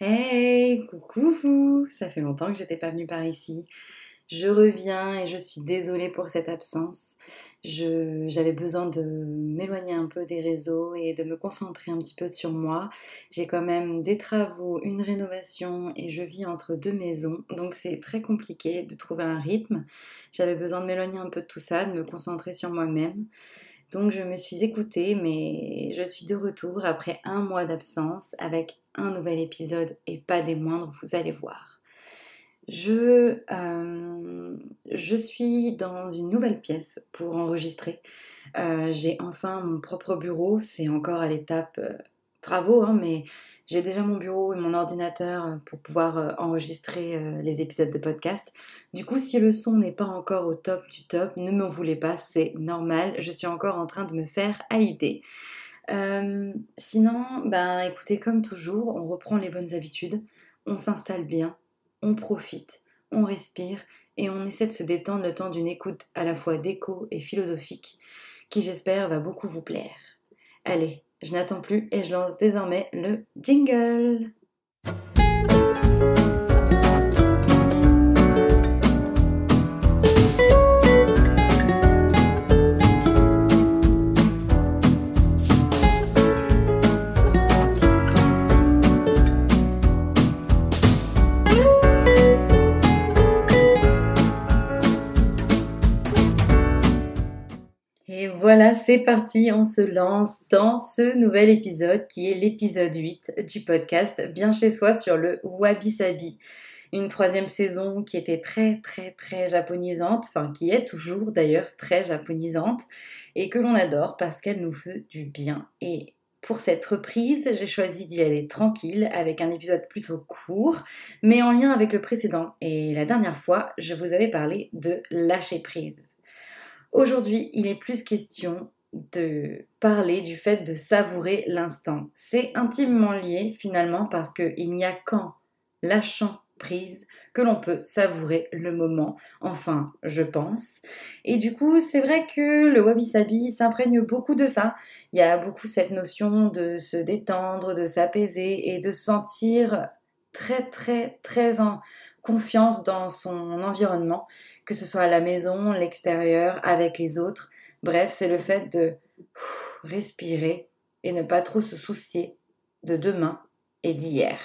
Hey, coucou Ça fait longtemps que j'étais pas venue par ici. Je reviens et je suis désolée pour cette absence. J'avais besoin de m'éloigner un peu des réseaux et de me concentrer un petit peu sur moi. J'ai quand même des travaux, une rénovation et je vis entre deux maisons, donc c'est très compliqué de trouver un rythme. J'avais besoin de m'éloigner un peu de tout ça, de me concentrer sur moi-même. Donc je me suis écoutée, mais je suis de retour après un mois d'absence avec un nouvel épisode et pas des moindres, vous allez voir. Je, euh, je suis dans une nouvelle pièce pour enregistrer. Euh, j'ai enfin mon propre bureau, c'est encore à l'étape euh, travaux, hein, mais j'ai déjà mon bureau et mon ordinateur euh, pour pouvoir euh, enregistrer euh, les épisodes de podcast. Du coup, si le son n'est pas encore au top du top, ne m'en voulez pas, c'est normal. Je suis encore en train de me faire à sinon, ben écoutez, comme toujours, on reprend les bonnes habitudes, on s'installe bien, on profite, on respire et on essaie de se détendre le temps d'une écoute à la fois déco et philosophique qui j'espère va beaucoup vous plaire. Allez, je n'attends plus et je lance désormais le jingle. C'est parti, on se lance dans ce nouvel épisode qui est l'épisode 8 du podcast Bien chez soi sur le Wabi Sabi. Une troisième saison qui était très très très japonisante, enfin qui est toujours d'ailleurs très japonisante et que l'on adore parce qu'elle nous fait du bien. Et pour cette reprise, j'ai choisi d'y aller tranquille avec un épisode plutôt court, mais en lien avec le précédent. Et la dernière fois, je vous avais parlé de lâcher prise. Aujourd'hui, il est plus question de parler du fait de savourer l'instant. C'est intimement lié finalement parce qu'il n'y a qu'en lâchant prise que l'on peut savourer le moment. Enfin, je pense. Et du coup, c'est vrai que le wabi-sabi s'imprègne beaucoup de ça. Il y a beaucoup cette notion de se détendre, de s'apaiser et de sentir très très très en confiance dans son environnement, que ce soit à la maison, l'extérieur, avec les autres. Bref, c'est le fait de respirer et ne pas trop se soucier de demain et d'hier.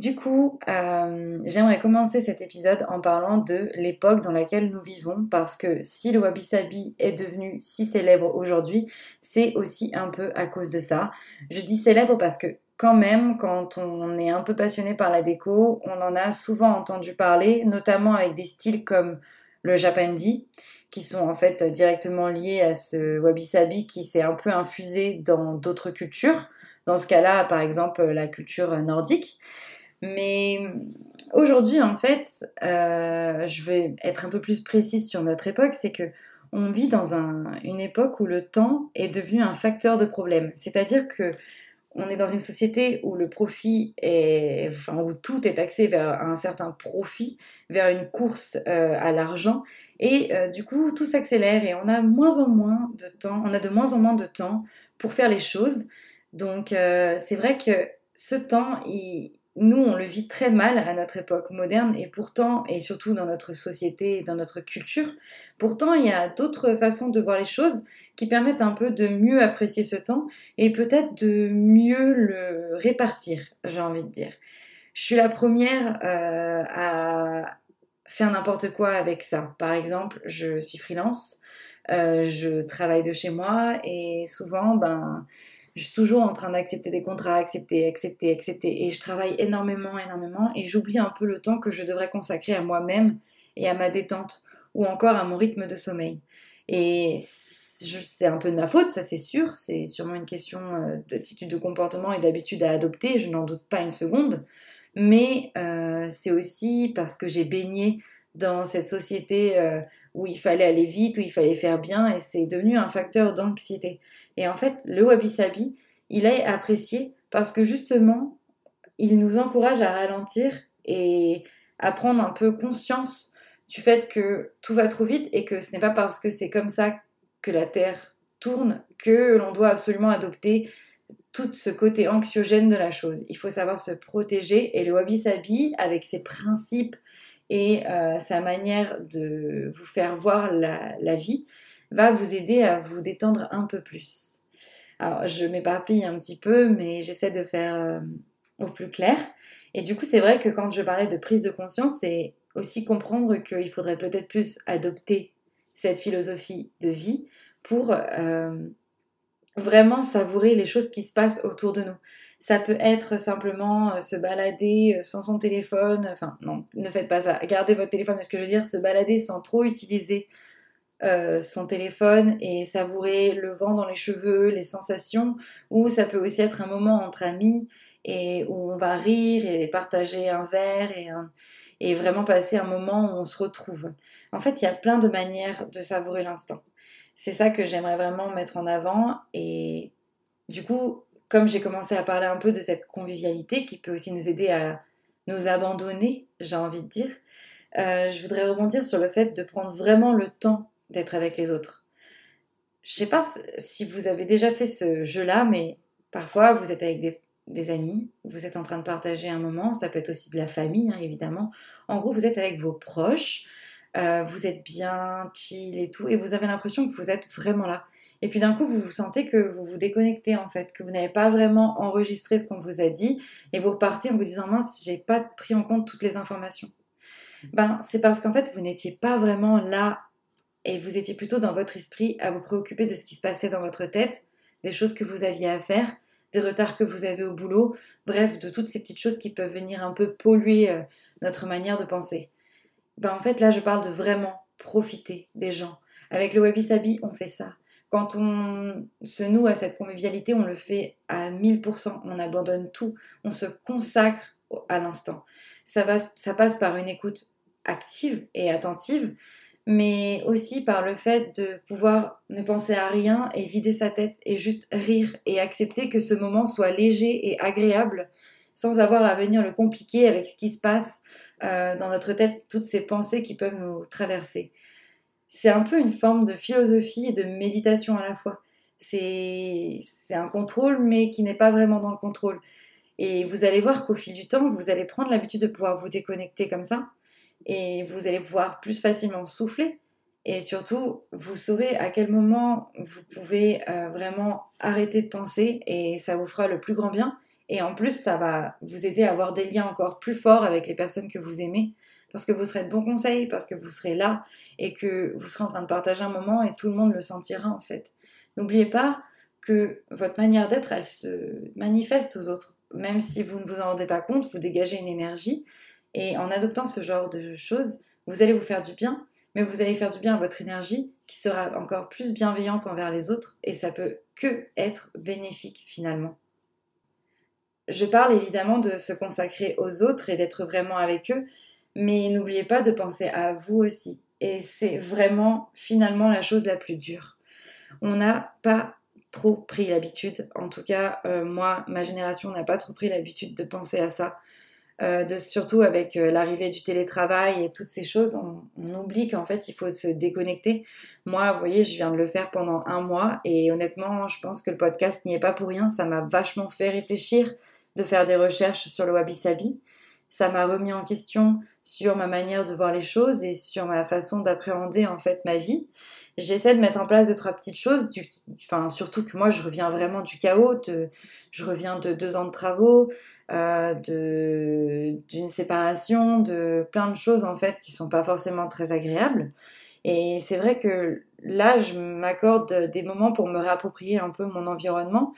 Du coup, euh, j'aimerais commencer cet épisode en parlant de l'époque dans laquelle nous vivons, parce que si le wabi-sabi est devenu si célèbre aujourd'hui, c'est aussi un peu à cause de ça. Je dis célèbre parce que quand même, quand on est un peu passionné par la déco, on en a souvent entendu parler, notamment avec des styles comme le japandi, qui sont en fait directement liés à ce wabi-sabi qui s'est un peu infusé dans d'autres cultures. Dans ce cas-là, par exemple, la culture nordique. Mais aujourd'hui, en fait, euh, je vais être un peu plus précise sur notre époque, c'est que on vit dans une époque où le temps est devenu un facteur de problème. C'est-à-dire que on est dans une société où le profit est, enfin, où tout est axé vers un certain profit, vers une course euh, à l'argent, et euh, du coup tout s'accélère et on a moins en moins de temps, on a de moins en moins de temps pour faire les choses. Donc euh, c'est vrai que ce temps, nous on le vit très mal à notre époque moderne et pourtant, et surtout dans notre société et dans notre culture, pourtant il y a d'autres façons de voir les choses qui permettent un peu de mieux apprécier ce temps et peut-être de mieux le répartir, j'ai envie de dire. Je suis la première euh, à faire n'importe quoi avec ça. Par exemple, je suis freelance, euh, je travaille de chez moi et souvent, ben, je suis toujours en train d'accepter des contrats, accepter, accepter, accepter. Et je travaille énormément, énormément et j'oublie un peu le temps que je devrais consacrer à moi-même et à ma détente ou encore à mon rythme de sommeil. Et c'est un peu de ma faute, ça c'est sûr, c'est sûrement une question euh, d'attitude de comportement et d'habitude à adopter, je n'en doute pas une seconde, mais euh, c'est aussi parce que j'ai baigné dans cette société euh, où il fallait aller vite, où il fallait faire bien, et c'est devenu un facteur d'anxiété. Et en fait, le wabi-sabi, il est apprécié parce que justement, il nous encourage à ralentir et à prendre un peu conscience du fait que tout va trop vite et que ce n'est pas parce que c'est comme ça que la Terre tourne que l'on doit absolument adopter tout ce côté anxiogène de la chose. Il faut savoir se protéger et le Wabi Sabi, avec ses principes et euh, sa manière de vous faire voir la, vie, va vous aider à vous détendre un peu plus. Alors, je m'éparpille un petit peu, mais j'essaie de faire euh, au plus clair. Et du coup, c'est vrai que quand je parlais de prise de conscience, c'est aussi comprendre qu'il faudrait peut-être plus adopter cette philosophie de vie pour euh, vraiment savourer les choses qui se passent autour de nous. Ça peut être simplement euh, se balader euh, sans son téléphone, enfin non, ne faites pas ça, gardez votre téléphone, mais ce que je veux dire, se balader sans trop utiliser son téléphone et savourer le vent dans les cheveux, les sensations, ou ça peut aussi être un moment entre amis et où on va rire et partager un verre et, et vraiment passer un moment où on se retrouve. En fait, il y a plein de manières de savourer l'instant c'est ça que j'aimerais vraiment mettre en avant. Et du coup, comme j'ai commencé à parler un peu de cette convivialité qui peut aussi nous aider à nous abandonner, j'ai envie de dire, euh, je voudrais rebondir sur le fait de prendre vraiment le temps d'être avec les autres. Je sais pas si vous avez déjà fait ce jeu-là, mais parfois vous êtes avec des, amis, vous êtes en train de partager un moment, ça peut être aussi de la famille, hein, évidemment. En gros, vous êtes avec vos proches, euh, vous êtes bien chill et tout, et vous avez l'impression que vous êtes vraiment là. Et puis d'un coup, vous vous sentez que vous vous déconnectez en fait, que vous n'avez pas vraiment enregistré ce qu'on vous a dit, et vous repartez en vous disant mince, j'ai pas pris en compte toutes les informations. Ben, c'est parce qu'en fait, vous n'étiez pas vraiment là, et vous étiez plutôt dans votre esprit à vous préoccuper de ce qui se passait dans votre tête, des choses que vous aviez à faire, des retards que vous avez au boulot, bref, de toutes ces petites choses qui peuvent venir un peu polluer euh, notre manière de penser. Ben, en fait là je parle de vraiment profiter des gens. Avec le Wabi Sabi, on fait ça. Quand on se noue à cette convivialité, on le fait à 1000%, on abandonne tout, on se consacre à l'instant. Ça, ça passe par une écoute active et attentive, mais aussi par le fait de pouvoir ne penser à rien et vider sa tête et juste rire et accepter que ce moment soit léger et agréable sans avoir à venir le compliquer avec ce qui se passe euh, dans notre tête toutes ces pensées qui peuvent nous traverser. C'est un peu une forme de philosophie et de méditation à la fois. C'est un contrôle, mais qui n'est pas vraiment dans le contrôle. Et vous allez voir qu'au fil du temps, vous allez prendre l'habitude de pouvoir vous déconnecter comme ça, et vous allez pouvoir plus facilement souffler. Et surtout, vous saurez à quel moment vous pouvez euh, vraiment arrêter de penser, et ça vous fera le plus grand bien. Et en plus, ça va vous aider à avoir des liens encore plus forts avec les personnes que vous aimez, parce que vous serez de bons conseils, parce que vous serez là et que vous serez en train de partager un moment et tout le monde le sentira en fait. N'oubliez pas que votre manière d'être, elle se manifeste aux autres. Même si vous ne vous en rendez pas compte, vous dégagez une énergie. Et en adoptant ce genre de choses, vous allez vous faire du bien, mais vous allez faire du bien à votre énergie qui sera encore plus bienveillante envers les autres et ça peut que être bénéfique finalement. Je parle évidemment de se consacrer aux autres et d'être vraiment avec eux, mais n'oubliez pas de penser à vous aussi. Et c'est vraiment finalement la chose la plus dure. On n'a pas trop pris l'habitude, en tout cas euh, moi, ma génération n'a pas trop pris l'habitude de penser à ça. Euh, de, surtout avec euh, l'arrivée du télétravail et toutes ces choses, on, on oublie qu'en fait il faut se déconnecter. Moi, vous voyez, je viens de le faire pendant un mois et honnêtement, je pense que le podcast n'y est pas pour rien. Ça m'a vachement fait réfléchir de faire des recherches sur le wabi-sabi. Ça m'a remis en question sur ma manière de voir les choses et sur ma façon d'appréhender en fait ma vie. J'essaie de mettre en place deux trois petites choses, enfin surtout que moi je reviens vraiment du chaos, je reviens de deux ans de travaux, euh, d'une séparation, de plein de choses en fait qui sont pas forcément très agréables. Et c'est vrai que là, je m'accorde des moments pour me réapproprier un peu mon environnement.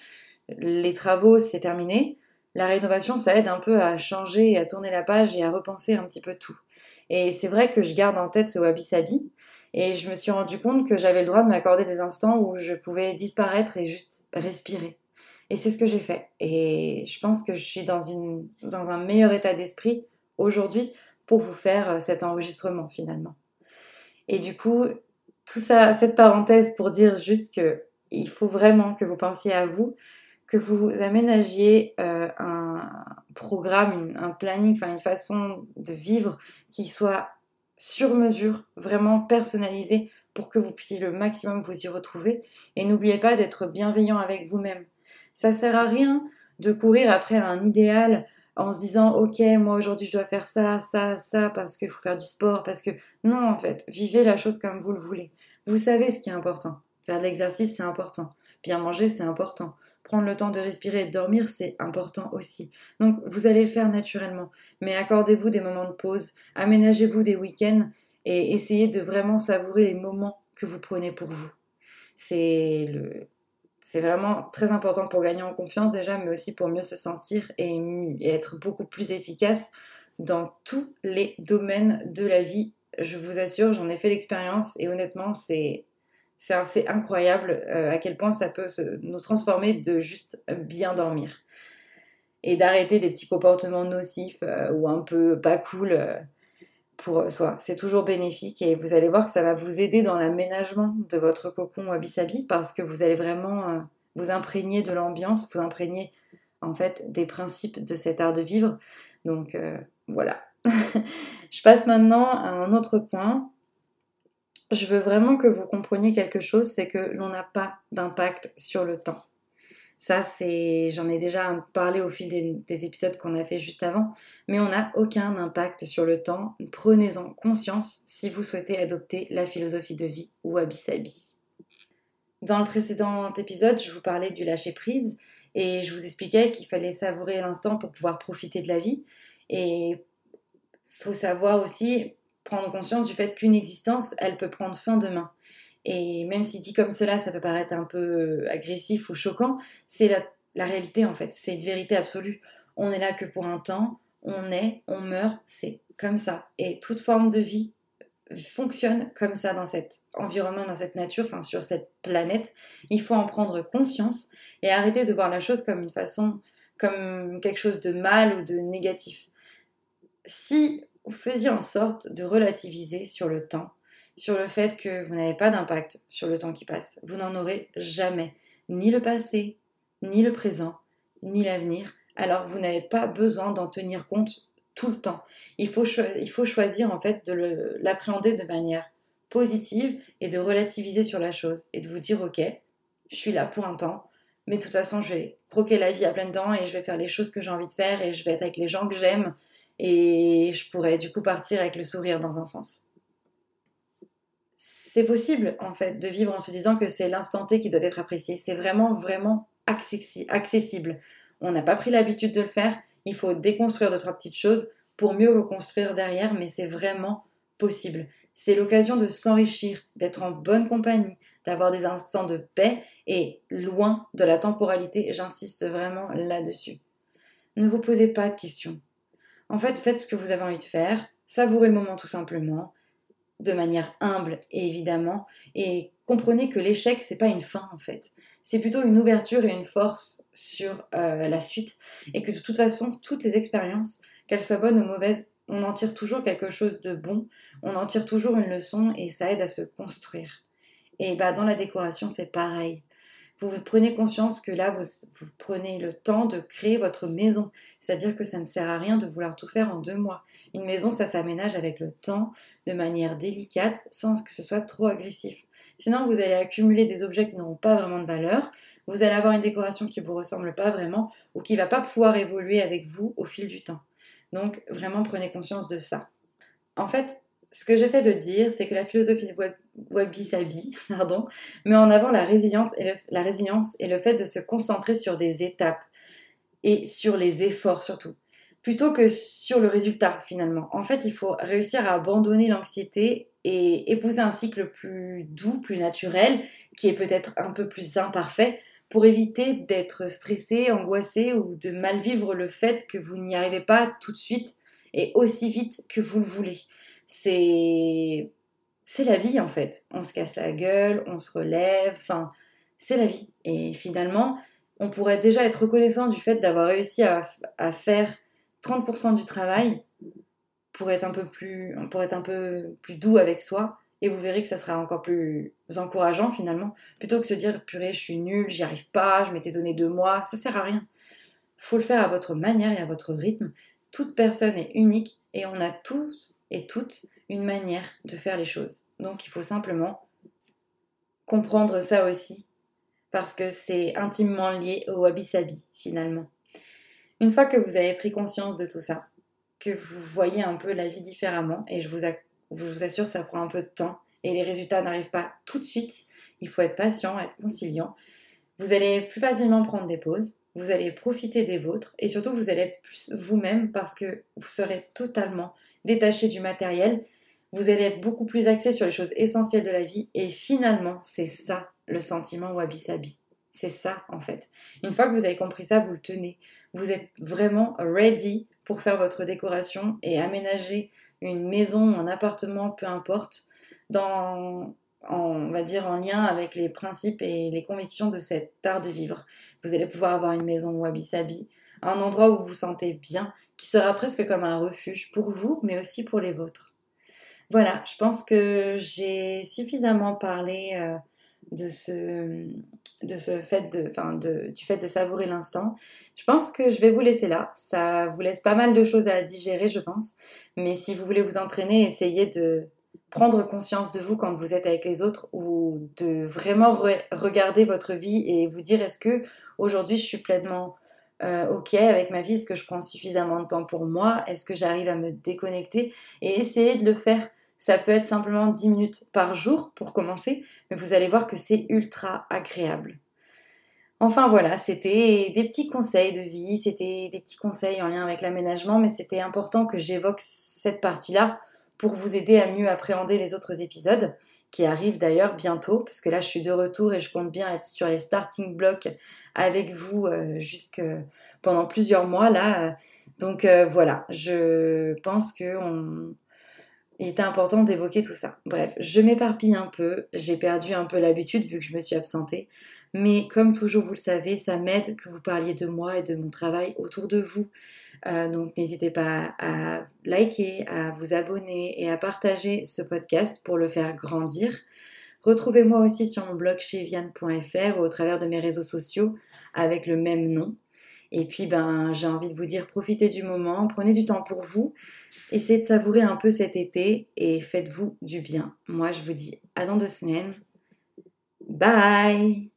Les travaux, c'est terminé la rénovation, ça aide un peu à changer, à tourner la page et à repenser un petit peu tout. Et c'est vrai que je garde en tête ce wabi-sabi. Et je me suis rendu compte que j'avais le droit de m'accorder des instants où je pouvais disparaître et juste respirer. Et c'est ce que j'ai fait. Et je pense que je suis dans, une, dans un meilleur état d'esprit aujourd'hui pour vous faire euh, cet enregistrement finalement. Et du coup, tout ça, cette parenthèse pour dire juste que il faut vraiment que vous pensiez à vous, que vous aménagiez euh, un programme, un planning, enfin une façon de vivre qui soit sur mesure, vraiment personnalisé pour que vous puissiez le maximum vous y retrouver. Et n'oubliez pas d'être bienveillant avec vous-même. Ça sert à rien de courir après un idéal en se disant ok moi aujourd'hui je dois faire ça, ça, ça parce qu'il faut faire du sport, parce que non en fait, vivez la chose comme vous le voulez. Vous savez ce qui est important. Faire de l'exercice c'est important. Bien manger c'est important. Prendre le temps de respirer et de dormir c'est important aussi. Donc vous allez le faire naturellement. Mais accordez-vous des moments de pause, aménagez-vous des week-ends et essayez de vraiment savourer les moments que vous prenez pour vous. C'est le, c'est vraiment très important pour gagner en confiance déjà, mais aussi pour mieux se sentir et, être beaucoup plus efficace dans tous les domaines de la vie. Je vous assure, j'en ai fait l'expérience et honnêtement, c'est c'est incroyable euh, à quel point ça peut nous transformer de juste bien dormir et d'arrêter des petits comportements nocifs euh, ou un peu pas cool euh, pour soi. C'est toujours bénéfique et vous allez voir que ça va vous aider dans l'aménagement de votre cocon wabi-sabi parce que vous allez vraiment vous imprégner de l'ambiance, vous imprégner en fait des principes de cet art de vivre. Donc voilà. Je passe maintenant à un autre point. Je veux vraiment que vous compreniez quelque chose, c'est que l'on n'a pas d'impact sur le temps. Ça, c'est, j'en ai déjà parlé au fil des, épisodes qu'on a fait juste avant, mais on n'a aucun impact sur le temps. Prenez-en conscience si vous souhaitez adopter la philosophie de vie Wabi Sabi. Dans le précédent épisode, je vous parlais du lâcher prise et je vous expliquais qu'il fallait savourer l'instant pour pouvoir profiter de la vie. Et faut savoir aussi prendre conscience du fait qu'une existence, elle peut prendre fin demain. Et même si dit comme cela, ça peut paraître un peu agressif ou choquant, c'est la, réalité en fait, c'est une vérité absolue. On est là que pour un temps, on est, on meurt, c'est comme ça. Et toute forme de vie fonctionne comme ça dans cet environnement, dans cette nature, enfin sur cette planète. Il faut en prendre conscience et arrêter de voir la chose comme une façon, comme quelque chose de mal ou de négatif. Si faisiez en sorte de relativiser sur le temps, sur le fait que vous n'avez pas d'impact sur le temps qui passe. Vous n'en aurez jamais, ni le passé, ni le présent, ni l'avenir. Alors vous n'avez pas besoin d'en tenir compte tout le temps. Il faut, il faut choisir en fait de l'appréhender de manière positive et de relativiser sur la chose et de vous dire ok, je suis là pour un temps, mais de toute façon je vais croquer la vie à plein dents et je vais faire les choses que j'ai envie de faire et je vais être avec les gens que j'aime et je pourrais du coup partir avec le sourire dans un sens c'est possible en fait de vivre en se disant que c'est l'instant T qui doit être apprécié. C'est vraiment, vraiment accessible. On n'a pas pris l'habitude de le faire. Il faut déconstruire deux, trois petites choses pour mieux reconstruire derrière, mais c'est vraiment possible. C'est l'occasion de s'enrichir, d'être en bonne compagnie, d'avoir des instants de paix et loin de la temporalité. J'insiste vraiment là-dessus. Ne vous posez pas de questions. En fait, faites ce que vous avez envie de faire, savourez le moment tout simplement, de manière humble évidemment et comprenez que l'échec c'est pas une fin en fait. C'est plutôt une ouverture et une force sur euh, la suite et que de toute façon toutes les expériences qu'elles soient bonnes ou mauvaises on en tire toujours quelque chose de bon on en tire toujours une leçon et ça aide à se construire. Et bah dans la décoration c'est pareil vous prenez conscience que là, vous, prenez le temps de créer votre maison. C'est-à-dire que ça ne sert à rien de vouloir tout faire en deux mois. Une maison, ça s'aménage avec le temps, de manière délicate, sans que ce soit trop agressif. Sinon, vous allez accumuler des objets qui n'auront pas vraiment de valeur. Vous allez avoir une décoration qui ne vous ressemble pas vraiment ou qui ne va pas pouvoir évoluer avec vous au fil du temps. Donc, vraiment, prenez conscience de ça. En fait, ce que j'essaie de dire, c'est que la philosophie wabi-sabi pardon, met en avant la résilience, et le, la résilience et le fait de se concentrer sur des étapes et sur les efforts surtout, plutôt que sur le résultat finalement. En fait, il faut réussir à abandonner l'anxiété et épouser un cycle plus doux, plus naturel, qui est peut-être un peu plus imparfait, pour éviter d'être stressé, angoissé ou de mal vivre le fait que vous n'y arrivez pas tout de suite et aussi vite que vous le voulez c'est la vie en fait. On se casse la gueule, on se relève, enfin, c'est la vie. Et finalement, on pourrait déjà être reconnaissant du fait d'avoir réussi à, faire 30% du travail pour être un peu plus pour être un peu plus doux avec soi et vous verrez que ça sera encore plus encourageant finalement plutôt que se dire purée je suis nulle j'y arrive pas je m'étais donné deux mois ça sert à rien faut le faire à votre manière et à votre rythme toute personne est unique et on a tous et toute une manière de faire les choses. Donc il faut simplement comprendre ça aussi, parce que c'est intimement lié au wabi-sabi finalement. Une fois que vous avez pris conscience de tout ça, que vous voyez un peu la vie différemment, et je vous assure, ça prend un peu de temps, et les résultats n'arrivent pas tout de suite, il faut être patient, être conciliant, vous allez plus facilement prendre des pauses, vous allez profiter des vôtres, et surtout vous allez être plus vous-même parce que vous serez totalement détaché du matériel, vous allez être beaucoup plus axé sur les choses essentielles de la vie, et finalement, c'est ça le sentiment wabi-sabi. C'est ça en fait. Une fois que vous avez compris ça, vous le tenez. Vous êtes vraiment ready pour faire votre décoration et aménager une maison, un appartement, peu importe, dans, on va dire en lien avec les principes et les convictions de cet art de vivre. Vous allez pouvoir avoir une maison wabi-sabi, un endroit où vous vous sentez bien, qui sera presque comme un refuge pour vous, mais aussi pour les vôtres. Voilà, je pense que j'ai suffisamment parlé euh, de ce, fait de, enfin du fait de savourer l'instant. Je pense que je vais vous laisser là. Ça vous laisse pas mal de choses à digérer, je pense. Mais si vous voulez vous entraîner, essayez de prendre conscience de vous quand vous êtes avec les autres ou de vraiment regarder votre vie et vous dire est-ce que aujourd'hui je suis pleinement euh, ok avec ma vie, est-ce que je prends suffisamment de temps pour moi, est-ce que j'arrive à me déconnecter et essayer de le faire? Ça peut être simplement 10 minutes par jour pour commencer, mais vous allez voir que c'est ultra agréable. Enfin voilà, c'était des petits conseils de vie, c'était des petits conseils en lien avec l'aménagement, mais c'était important que j'évoque cette partie-là pour vous aider à mieux appréhender les autres épisodes qui arrivent d'ailleurs bientôt, parce que là je suis de retour et je compte bien être sur les starting blocks avec vous euh, jusque pendant plusieurs mois là. Donc euh, voilà, je pense que il était important d'évoquer tout ça. Bref, je m'éparpille un peu, j'ai perdu un peu l'habitude vu que je me suis absentée. Mais comme toujours, vous le savez, ça m'aide que vous parliez de moi et de mon travail autour de vous. Euh, donc n'hésitez pas à liker, à vous abonner et à partager ce podcast pour le faire grandir. Retrouvez-moi aussi sur mon blog chez vianne.fr ou au travers de mes réseaux sociaux avec le même nom. Et puis ben j'ai envie de vous dire profitez du moment, prenez du temps pour vous. Essayez de savourer un peu cet été et faites-vous du bien. Moi, je vous dis à dans deux semaines. Bye